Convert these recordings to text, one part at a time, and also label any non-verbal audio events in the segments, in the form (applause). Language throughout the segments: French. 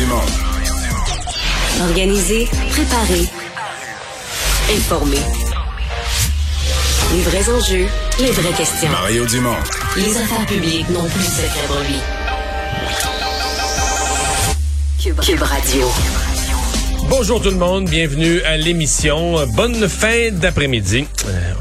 Dumont. Organiser, préparer, informer. Les vrais enjeux, les vraies questions. Mario Dumont. Les affaires publiques n'ont plus de secret pour lui. Cube, Cube Radio. Bonjour tout le monde, bienvenue à l'émission. Bonne fin d'après-midi. Euh,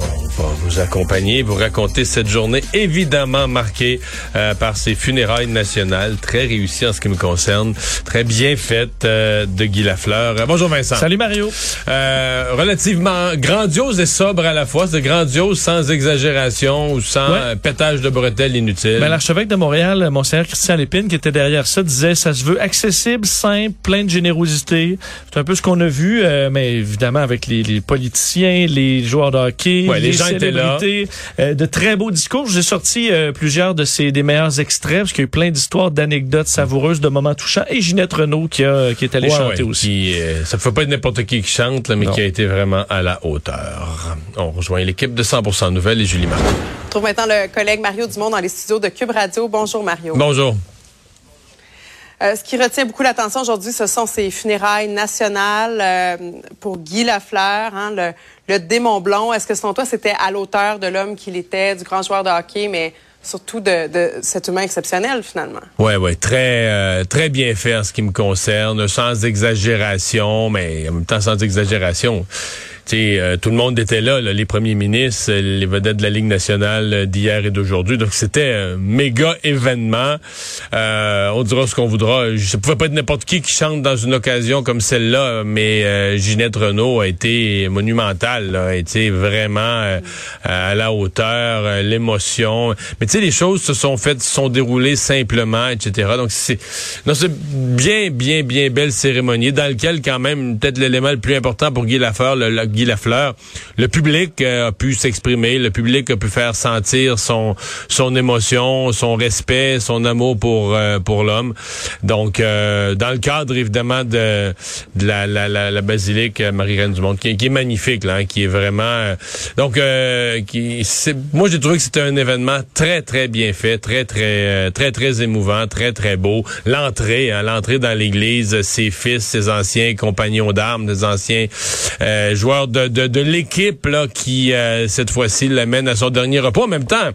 va vous accompagner, vous raconter cette journée évidemment marquée euh, par ces funérailles nationales, très réussies en ce qui me concerne, très bien faites euh, de Guy Lafleur. Euh, bonjour Vincent. Salut Mario. Euh, relativement grandiose et sobre à la fois, c'est grandiose sans exagération ou sans Ouais. euh, pétage de bretelles inutile. Ben, L'archevêque de Montréal, Monseigneur Christian Lépine, qui était derrière ça, disait ça se veut accessible, simple, plein de générosité. C'est un peu ce qu'on a vu, euh, mais évidemment avec les, les politiciens, les joueurs de hockey, Ouais, les gens. Célébrités, euh, de très beaux discours. J'ai sorti euh, plusieurs de ces des meilleurs extraits parce qu'il y a eu plein d'histoires, d'anecdotes savoureuses, de moments touchants. Et Ginette Renault qui a qui est allée Ouais, chanter ouais, aussi. qui, euh, ça ne fait pas être n'importe qui qui chante, là, mais Non. qui a été vraiment à la hauteur. On rejoint l'équipe de 100% Nouvelles et Julie Martin. On trouve maintenant le collègue Mario Dumont dans les studios de Cube Radio. Bonjour Mario. Bonjour. Euh, ce qui retient beaucoup l'attention aujourd'hui, ce sont ces funérailles nationales euh, pour Guy Lafleur, hein, le, le démon blond. Est-ce que selon toi, c'était à l'auteur de l'homme qu'il était, du grand joueur de hockey, mais surtout de, cet humain exceptionnel finalement? Ouais, ouais, très, euh, très bien fait en ce qui me concerne, sans exagération, mais en même temps sans exagération. Euh, tout le monde était là, là, les premiers ministres, les vedettes de la Ligue nationale euh, d'hier et d'aujourd'hui. Donc c'était un méga événement. Euh, on dira ce qu'on voudra. Ça pouvait pas être n'importe qui qui chante dans une occasion comme celle-là, mais euh, Ginette Renault a été monumentale, là, a été vraiment euh, à la hauteur, euh, l'émotion. Mais tu sais, les choses se sont faites, se sont déroulées simplement, etc. Donc c'est, bien, bien, bien belle cérémonie dans lequel quand même peut-être l'élément le plus important pour Guy Lafleur, le, le- Guy Lafleur, le public euh, a pu s'exprimer, le public a pu faire sentir son son émotion, son respect, son amour pour euh, pour l'homme. Donc euh, dans le cadre évidemment de, de la, la, la, basilique euh, Marie-Reine du Monde qui, est- magnifique là, hein, qui est vraiment euh, donc qui moi j'ai trouvé que c'était un événement très très bien fait, très très très très émouvant, très très beau. L'entrée, hein, l'entrée dans l'église, ses fils, ses anciens compagnons d'armes, des anciens euh, de, de l'équipe là qui euh, cette fois-ci l'amène à son dernier repos. En même temps,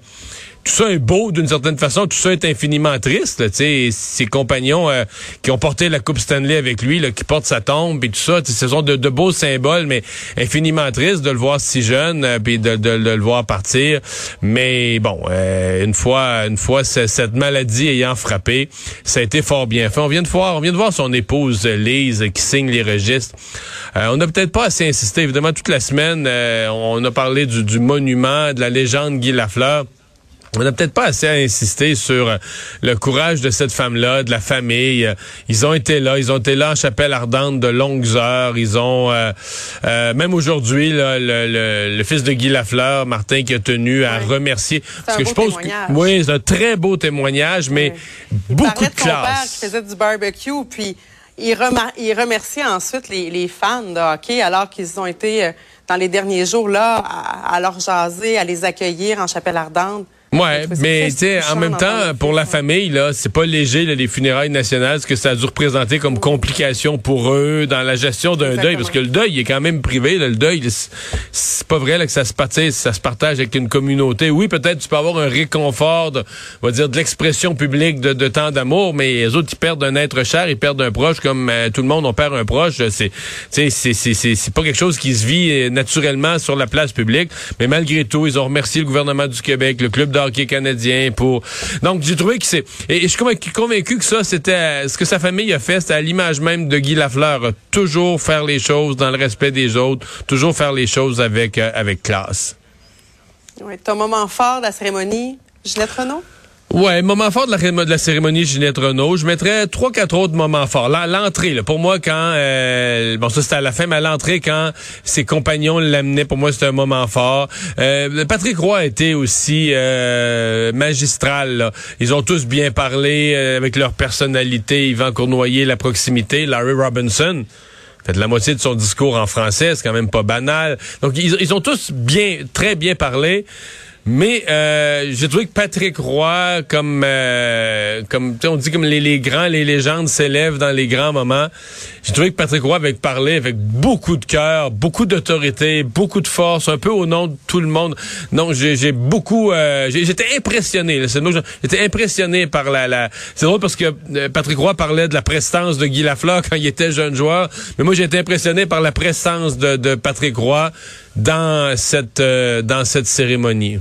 tout ça est beau d'une certaine façon, tout ça est infiniment triste. Là, ses compagnons euh, qui ont porté la Coupe Stanley avec lui, là, qui portent sa tombe et tout ça, ce sont de, beaux symboles, mais infiniment triste de le voir si jeune, euh, puis de, de- de le voir partir. Mais bon, euh, une fois, une fois ce- cette maladie ayant frappé, ça a été fort bien fait. On vient de voir, on vient de voir son épouse Lise qui signe les registres. Euh, on n'a peut-être pas assez insisté. Évidemment, toute la semaine, euh, on a parlé du, du monument, de la légende Guy Lafleur. On n'a peut-être pas assez insisté sur euh, le courage de cette femme-là, de la famille. Ils ont été là, ils ont été là en chapelle ardente de longues heures. Ils ont, euh, euh, même aujourd'hui, le, le- le fils de Guy Lafleur, Martin, qui a tenu à remercier. un beau témoignage. oui, c'est un très beau témoignage, mais beaucoup de de son père qui faisait du barbecue, puis il, il remerciait ensuite les, les fans de hockey alors qu'ils ont été euh, dans les derniers jours là à, à leur jaser, à les accueillir en chapelle ardente. Ouais, mais tu sais, en même temps, pour la famille, là, c'est pas léger, là, les funérailles nationales, ce que ça a dû représenter comme complication pour eux dans la gestion d'un deuil, parce que le deuil il est quand même privé, là, le deuil, c'est- pas vrai là, que ça se partage, ça se partage avec une communauté. Oui, peut-être tu peux avoir un réconfort, de, on va dire, de l'expression publique de, de tant d'amour, mais les autres, ils perdent un être cher, ils perdent un proche, comme euh, tout le monde, on perd un proche. C'est, tu sais, c'est, c'est, pas quelque chose qui se vit euh, naturellement sur la place publique, mais malgré tout, ils ont remercié le gouvernement du Québec, le club de hockey canadien pour. Donc j'ai trouvé que c'est et, je suis convaincu, que ça c'était ce que sa famille a fait, c'était à l'image même de Guy Lafleur, toujours faire les choses dans le respect des autres, toujours faire les choses avec euh, avec classe. Ouais, ton moment fort de la cérémonie, Ginette Renault? Ouais, moment fort de la, cérémonie Ginette Renault. Je mettrais trois, quatre autres moments forts. Là, l'entrée, pour moi, quand euh, bon, ça c'était à la fin, mais à l'entrée, quand ses compagnons l'amenaient, pour moi, c'était un moment fort. Euh, Patrick Roy a été aussi euh, magistral. là. Ils ont tous bien parlé euh, avec leur personnalité. Yvan Cournoyer, la proximité, Larry Robinson. Fait la moitié de son discours en français, c'est quand même pas banal. Donc ils, ils ont tous bien, très bien parlé. Mais euh, j'ai trouvé que Patrick Roy, comme euh, comme on dit comme les, les grands, les légendes s'élèvent dans les grands moments. J'ai trouvé que Patrick Roy avait parlé avec beaucoup de cœur, beaucoup d'autorité, beaucoup de force, un peu au nom de tout le monde. Donc j'ai beaucoup, euh, j'étais impressionné. J'étais impressionné par la. la... C'est drôle parce que euh, Patrick Roy parlait de la prestance de Guy Lafleur quand il était jeune joueur, mais moi j'ai été impressionné par la prestance de, de Patrick Roy dans cette euh, dans cette cérémonie.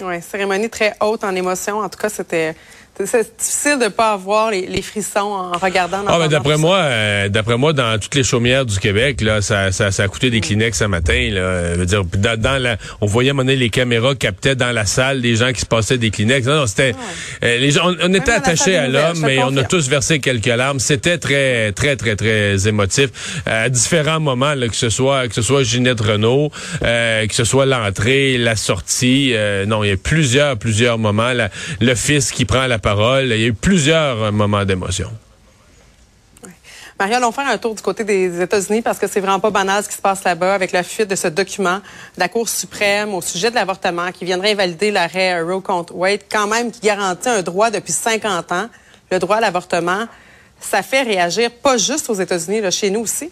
Oui, cérémonie très haute en émotion. En tout cas, c'était c'est difficile de pas avoir les, frissons en regardant. Ah, ben d'après moi, euh, d'après moi, dans toutes les chaumières du Québec, là, ça, ça, ça a coûté des Kleenex ce matin. Là. veux dire, dans, la, on voyait à les caméras captaient dans la salle des gens qui se passaient des Kleenex. Non, non c'était, euh, les gens, on, était attachés à l'homme, mais on a tous versé quelques larmes. C'était très, très, très, très émotif à différents moments, là, que ce soit, que ce soit Ginette Renault, euh, que ce soit l'entrée, la sortie. non, il y a plusieurs, plusieurs moments. le fils qui prend la parole. Il y a eu plusieurs euh, moments d'émotion. Marie, allons faire un tour du côté des États-Unis parce que c'est vraiment pas banal ce qui se passe là-bas avec la fuite de ce document de la Cour suprême au sujet de l'avortement qui viendrait invalider l'arrêt Roe contre Wade, quand même qui garantit un droit depuis 50 ans, le droit à l'avortement. Ça fait réagir pas juste aux États-Unis, chez nous aussi.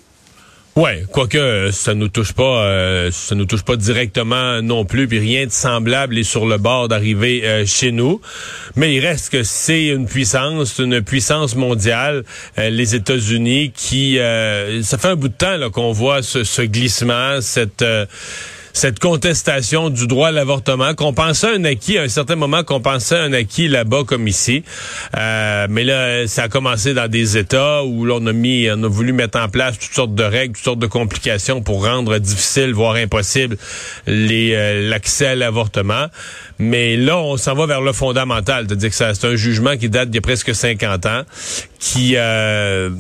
Ouais, quoique euh, ça nous touche pas, euh, ça nous touche pas directement non plus, puis rien de semblable est sur le bord d'arriver euh, chez nous. Mais il reste que c'est une puissance, une puissance mondiale, les États-Unis, qui ça fait un bout de temps là qu'on voit ce, ce glissement, cette cette contestation du droit à l'avortement, qu'on pensait un acquis à un certain moment, qu'on pensait un acquis là-bas comme ici. Euh, mais là, ça a commencé dans des États où l'on a mis, on a voulu mettre en place toutes sortes de règles, toutes sortes de complications pour rendre difficile, voire impossible, les euh, l'accès à l'avortement. Mais là, on s'en va vers le fondamental, c'est-à-dire que c'est un jugement qui date d'il y a presque 50 ans, qui euh,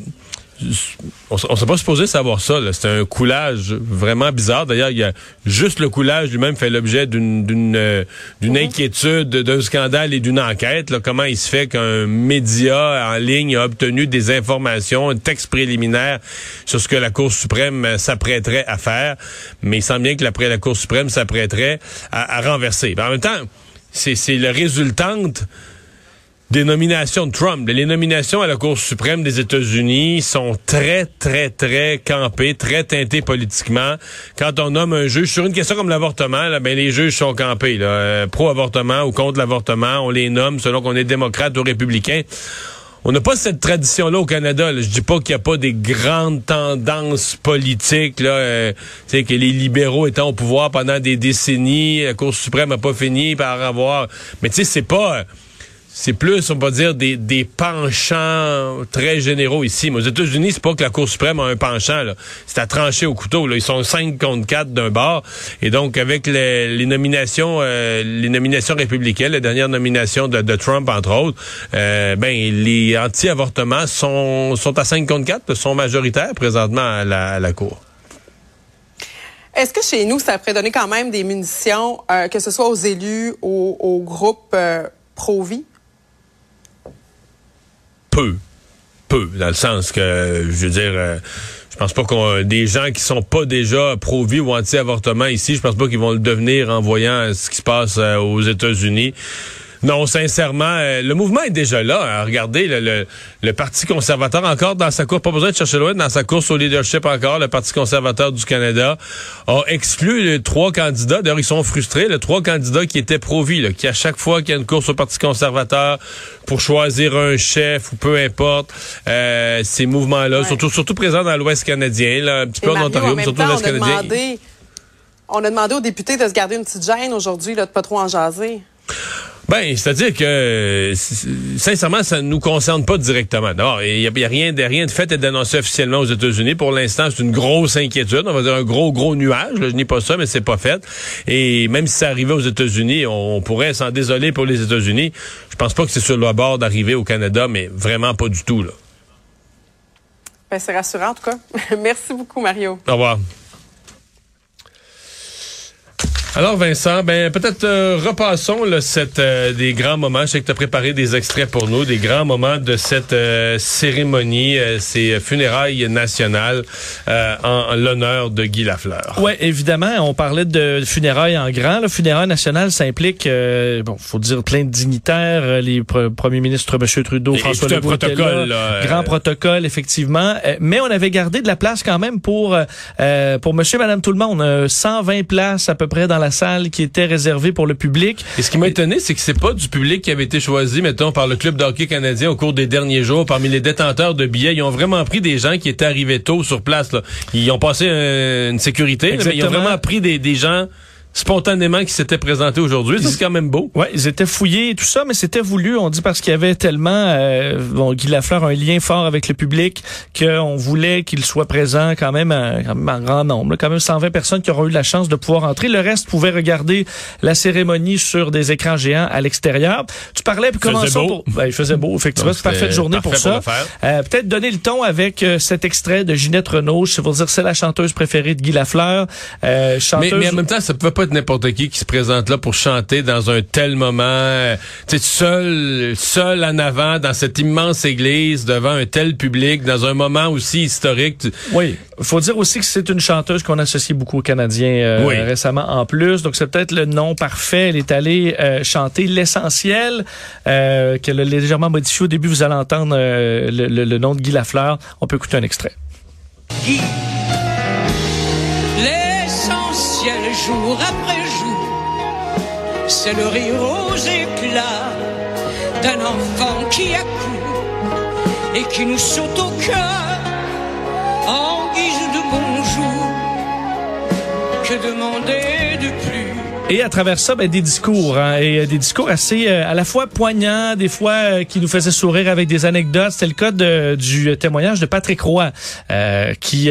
on, on s'est pas supposé savoir ça. C'est un coulage vraiment bizarre. D'ailleurs, il y a juste le coulage lui-même fait l'objet d'une d'une euh, d'une inquiétude, d'un scandale et d'une enquête. Là, comment il se fait qu'un média en ligne a obtenu des informations, un texte préliminaire sur ce que la Cour suprême s'apprêterait à faire, mais il semble bien que la, la Cour suprême s'apprêterait à, à renverser. en même temps, c'est le résultante des nominations de Trump. Les nominations à la Cour suprême des États-Unis sont très, très, très campées, très teintées politiquement. Quand on nomme un juge sur une question comme l'avortement, là, ben, les juges sont campés, là, euh, pro-avortement ou contre l'avortement. On les nomme selon qu'on est démocrate ou républicain. On n'a pas cette tradition-là au Canada. Je dis pas qu'il n'y a pas des grandes tendances politiques, là, euh, que les libéraux étaient au pouvoir pendant des décennies, la Cour suprême n'a pas fini par avoir. Mais tu sais, c'est pas c'est plus, on va dire, des, des penchants très généraux ici. Mais aux États-Unis, c'est pas que la Cour suprême a un penchant. C'est à trancher au couteau. Là. Ils sont 5 contre 4 d'un bord. Et donc, avec les, les nominations euh, les nominations républicaines, la dernière nomination de, de Trump, entre autres, euh, ben les anti-avortements sont, sont à 5 contre 4, sont majoritaires présentement à la, à la Cour. Est-ce que chez nous, ça pourrait donner quand même des munitions, euh, que ce soit aux élus, aux, aux groupes pro-vie? Peu. Peu, dans le sens que, je veux dire, euh, je pense pas qu'on des gens qui sont pas déjà pro-vie ou anti-avortement ici, je pense pas qu'ils vont le devenir en voyant ce qui se passe euh, aux États-Unis. Non, sincèrement, euh, le mouvement est déjà là. Hein. Regardez, le, le, Parti conservateur, encore dans sa course, pas besoin de chercher loin, dans sa course au leadership encore, le Parti conservateur du Canada a exclu les trois candidats. D'ailleurs, ils sont frustrés, les trois candidats qui étaient pro-vie, qui à chaque fois qu'il y a une course au Parti conservateur pour choisir un chef ou peu importe, euh, ces mouvements-là, surtout, surtout présents dans l'Ouest canadien, là, un petit peu en Ontario, mais surtout l'Ouest canadien. on a demandé aux députés de se garder une petite gêne aujourd'hui, de pas trop en jaser. Ben, c'est-à-dire que sincèrement, ça ne nous concerne pas directement. D'abord, il n'y a, rien de rien de fait et d'annoncé officiellement aux États-Unis. Pour l'instant, c'est une grosse inquiétude. On va dire un gros, gros nuage. je n'ai pas ça, mais c'est pas fait. Et même si ça arrivait aux États-Unis, on, pourrait s'en désoler pour les États-Unis. Je pense pas que c'est sur le bord d'arriver au Canada, mais vraiment pas du tout. Là. Ben, c'est rassurant, en tout cas. (laughs) Merci beaucoup, Mario. Au revoir. Alors Vincent, ben peut-être euh, repassons là, cette, euh, des grands moments. Je sais que tu as préparé des extraits pour nous, des grands moments de cette euh, cérémonie, ces funérailles nationales en, l'honneur de Guy Lafleur. Oui, évidemment, on parlait de funérailles en grand. Le funérailles nationales, ça implique, bon, faut dire plein de dignitaires, les premiers ministres M. Trudeau, François Legault, protocole, là, grand protocole effectivement. mais on avait gardé de la place quand même pour pour Monsieur, Madame, tout le monde. 120 places à peu près dans la salle qui était réservée pour le public. Et ce qui m'a étonné, c'est que c'est pas du public qui avait été choisi, mettons, par le club d'hockey canadien au cours des derniers jours. Parmi les détenteurs de billets, ils ont vraiment pris des gens qui étaient arrivés tôt sur place. Là. Ils ont passé euh, une sécurité, mais ils ont vraiment pris des, des gens spontanément qui s'était présenté aujourd'hui. C'est quand même beau. Ouais, ils étaient fouillés et tout ça, mais c'était voulu. On dit parce qu'il y avait tellement, euh, bon, Guy Lafleur a un lien fort avec le public qu'on voulait qu'il soit présent quand même, en grand nombre. Quand même 120 personnes qui auront eu la chance de pouvoir entrer. Le reste pouvait regarder la cérémonie sur des écrans géants à l'extérieur. Tu parlais, puis commençons pour... Ben, il faisait beau, effectivement. C'est parfaite journée pour ça. Euh, Peut-être donner le ton avec euh, cet extrait de Ginette Renault. Je veux dire, c'est la chanteuse préférée de Guy Lafleur. Euh, chanteuse... mais, mais en même temps, ça peut pas n'importe qui qui se présente là pour chanter dans un tel moment. Euh, tu sais, seul, seul en avant dans cette immense église devant un tel public dans un moment aussi historique. Oui, faut dire aussi que c'est une chanteuse qu'on associe beaucoup aux Canadiens euh, récemment en plus. Donc c'est peut-être le nom parfait. Elle est allée euh, chanter l'essentiel qu'elle a légèrement modifié au début. Vous allez entendre le, le, nom de Guy Lafleur. On peut écouter un extrait. Guy jour après jour. C'est le rire aux éclats d'un enfant qui accourt et qui nous saute au cœur en guise de bonjour. Que demander? Et à travers ça, ben, des discours, hein, et euh, des discours assez euh, à la fois poignants, des fois euh, qui nous faisaient sourire avec des anecdotes. C'était le cas de, du témoignage de Patrick Roy, qui,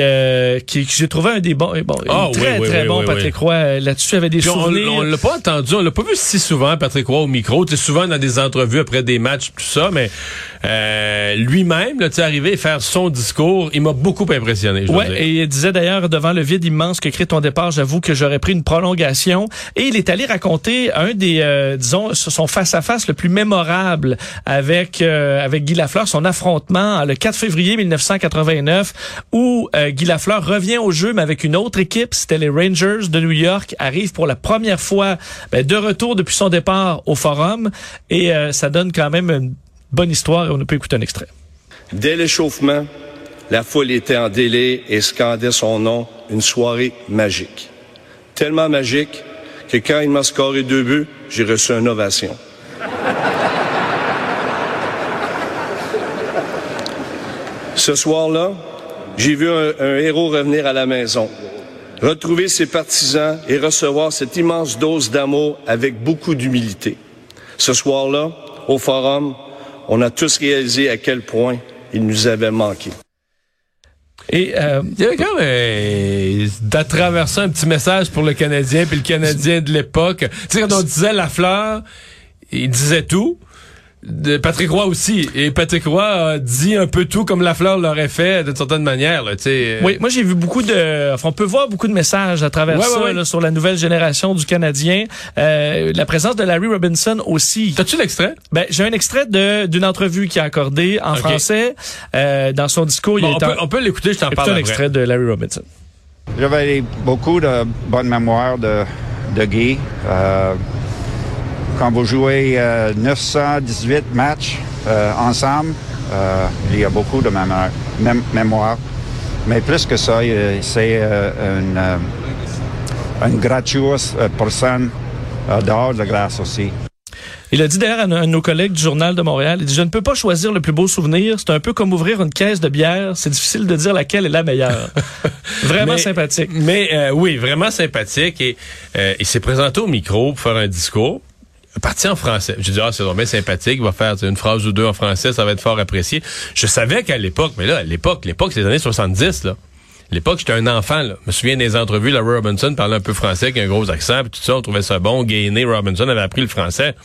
qui, j'ai trouvé un des bons, bon, ah, très très bon Patrick Roy là-dessus. Avait des souvenirs. On, l'a pas entendu, on l'a pas vu si souvent Patrick Roy au micro. Tu souvent dans des entrevues après des matchs tout ça, mais lui-même, là, tu arrivé à faire son discours, il m'a beaucoup impressionné. Ouais, et il disait d'ailleurs devant le vide immense que crée ton départ, j'avoue que j'aurais pris une prolongation. Et il est allé raconter un des, euh, disons, son face-à-face le plus mémorable avec euh, avec Guy Lafleur, son affrontement le 4 février 1989, où euh, Guy Lafleur revient au jeu, mais avec une autre équipe. C'était les Rangers de New York, arrive pour la première fois ben, de retour depuis son départ au Forum, et ça donne quand même une bonne histoire. Et on peut écouter un extrait. Dès l'échauffement, la foule était en délai et scandait son nom, une soirée magique. Tellement magique que quand il m'a scoré deux buts, j'ai reçu une ovation. Ce soir-là, j'ai vu un, héros revenir à la maison, retrouver ses partisans et recevoir cette immense dose d'amour avec beaucoup d'humilité. Ce soir-là, au forum, on a tous réalisé à quel point il nous avait manqué. Et euh, il y avait quand même traverser un petit message pour le Canadien puis le Canadien de l'époque. Tu sais, quand on disait la fleur, il disait tout de Patrick Roy aussi. Et Patrick Roy a dit un peu tout comme Lafleur l'aurait fait d'une certaine manière. Là, euh. Oui, moi j'ai vu beaucoup de... Enfin, on peut voir beaucoup de messages à travers ça Là, sur la nouvelle génération du Canadien. Euh, la présence de Larry Robinson aussi. T'as-tu l'extrait? Ben, j'ai un extrait d'une entrevue qui a accordé en français. Euh, dans son discours, il on, peut, on, peut, l'écouter, je t'en parle un extrait de Larry Robinson. J'avais beaucoup de bonnes mémoires de, de Guy. Euh, quand vous jouez 918 euh, matchs euh, ensemble, euh, il y a beaucoup de mémoire. Mais plus que ça, c'est une, une gratuite personne dehors de glace aussi. Il a dit d'ailleurs à, un de nos collègues du Journal de Montréal, il dit, je ne peux pas choisir le plus beau souvenir. C'est un peu comme ouvrir une caisse de bière. C'est difficile de dire laquelle est la meilleure. (laughs) vraiment sympathique. Mais oui, vraiment sympathique. Et il s'est présenté au micro pour faire un discours parti en français. J'ai dit, ah, c'est vraiment sympathique, il va faire une phrase ou deux en français, ça va être fort apprécié. Je savais qu'à l'époque, mais là, à l'époque, l'époque, c'est les années 70, là. L'époque, j'étais un enfant, là. Je me souviens des entrevues, Larry Robinson parlait un peu français avec un gros accent, puis tout ça, on trouvait ça bon. Gainé, Robinson avait appris le français.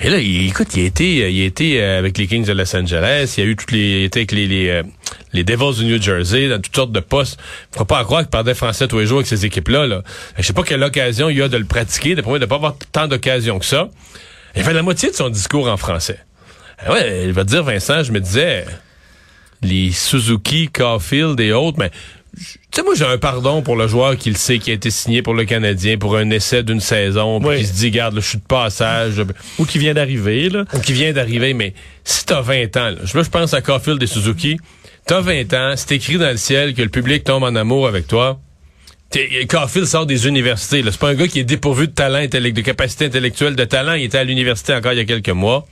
Mais là, il, écoute, il a été, il a euh, avec les Kings de Los Angeles, il a eu toutes les, il avec les, les, euh, les Devils du New Jersey, dans toutes sortes de postes. Faut pas croire qu'il parlait français tous les jours avec ces équipes-là. Là. Je sais pas quelle occasion il y a de le pratiquer, de de pas avoir tant d'occasions que ça. Il fait la moitié de son discours en français. Ah ouais, il va dire, Vincent, je me disais, les Suzuki, Caulfield et autres, mais tu sais, moi, j'ai un pardon pour le joueur qui le sait, qui a été signé pour le Canadien pour un essai d'une saison, puis qui se dit, garde, je suis de passage. Ou qui vient d'arriver, là. Ou qui vient d'arriver, mais si t'as 20 ans, là, je, pense à Caulfield et Suzuki, t'as 20 ans, c'est écrit dans le ciel que le public tombe en amour avec toi. Caulfield sort des universités. C'est pas un gars qui est dépourvu de talent, de capacité intellectuelle, de talent. Il était à l'université encore il y a quelques mois.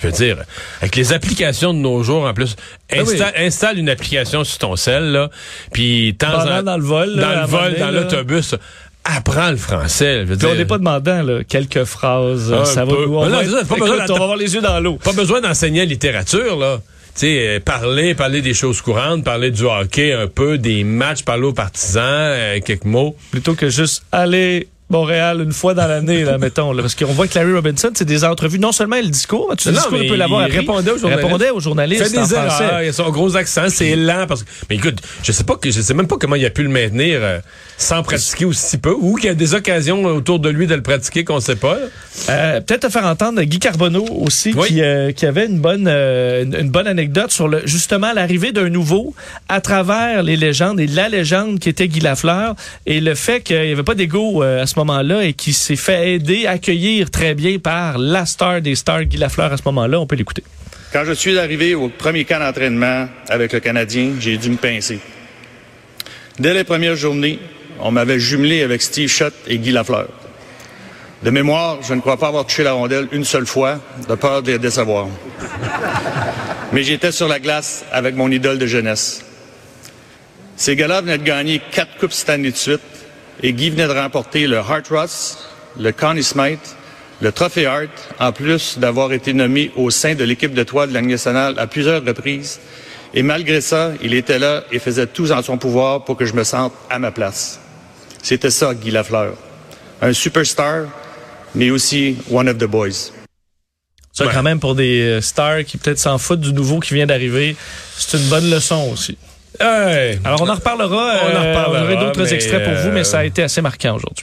Je veux dire, avec les applications de nos jours, en plus, ah installe une application sur ton cell, là, puis temps dans le vol, dans le vol, dans l'autobus. Apprends le français. Je veux dire. on n'est pas demandant là, quelques phrases. ça va, on, va, avoir les yeux dans l'eau. Pas besoin d'enseigner la littérature là. Tu sais, euh, parler, parler des choses courantes, parler du hockey un peu, des matchs, parler aux partisans, euh, quelques mots. Plutôt que juste aller Montréal une fois dans l'année, là, mettons. Là, parce qu'on voit que Larry Robinson, c'est des entrevues. Non seulement le discours, mais tu le discours, il peut l'avoir Il répondait aux journalistes. répondait aux journalistes. Fait des erreurs, il a son gros accent, c'est lent. Parce que, mais écoute, je sais pas que, je sais même pas comment il a pu le maintenir euh, sans pratiquer aussi peu, ou qu'il y a des occasions autour de lui de le pratiquer qu'on sait pas. Euh, Peut-être te faire entendre Guy Carbonneau aussi, qui, euh, qui avait une bonne, une, bonne anecdote sur le, justement l'arrivée d'un nouveau à travers les légendes et la légende qui était Guy Lafleur et le fait qu'il n'y avait pas d'ego à ce moment-là et qui s'est fait aider, accueillir très bien par la star des stars, Guy Lafleur, à ce moment-là. On peut l'écouter. Quand je suis arrivé au premier camp d'entraînement avec le Canadien, j'ai dû me pincer. Dès les premières journées, on m'avait jumelé avec Steve Shutt et Guy Lafleur. De mémoire, je ne crois pas avoir touché la rondelle une seule fois, de peur de les décevoir. Mais j'étais sur la glace avec mon idole de jeunesse. Ces gars-là venaient de gagner quatre coupes cette année de suite et Guy venait de remporter le Hart Ross, le Connie Smythe, le Trophée Hart, en plus d'avoir été nommé au sein de l'équipe de toile de la nationale à plusieurs reprises. Et malgré ça, il était là et faisait tout en son pouvoir pour que je me sente à ma place. C'était ça, Guy Lafleur. Un superstar, mais aussi one of the boys. Ça, quand même, pour des euh, stars qui peut-être s'en foutent du nouveau qui vient d'arriver, c'est une bonne leçon aussi. Alors, on en reparlera. On en reparlera. d'autres extraits pour vous, mais ça a été assez marquant aujourd'hui.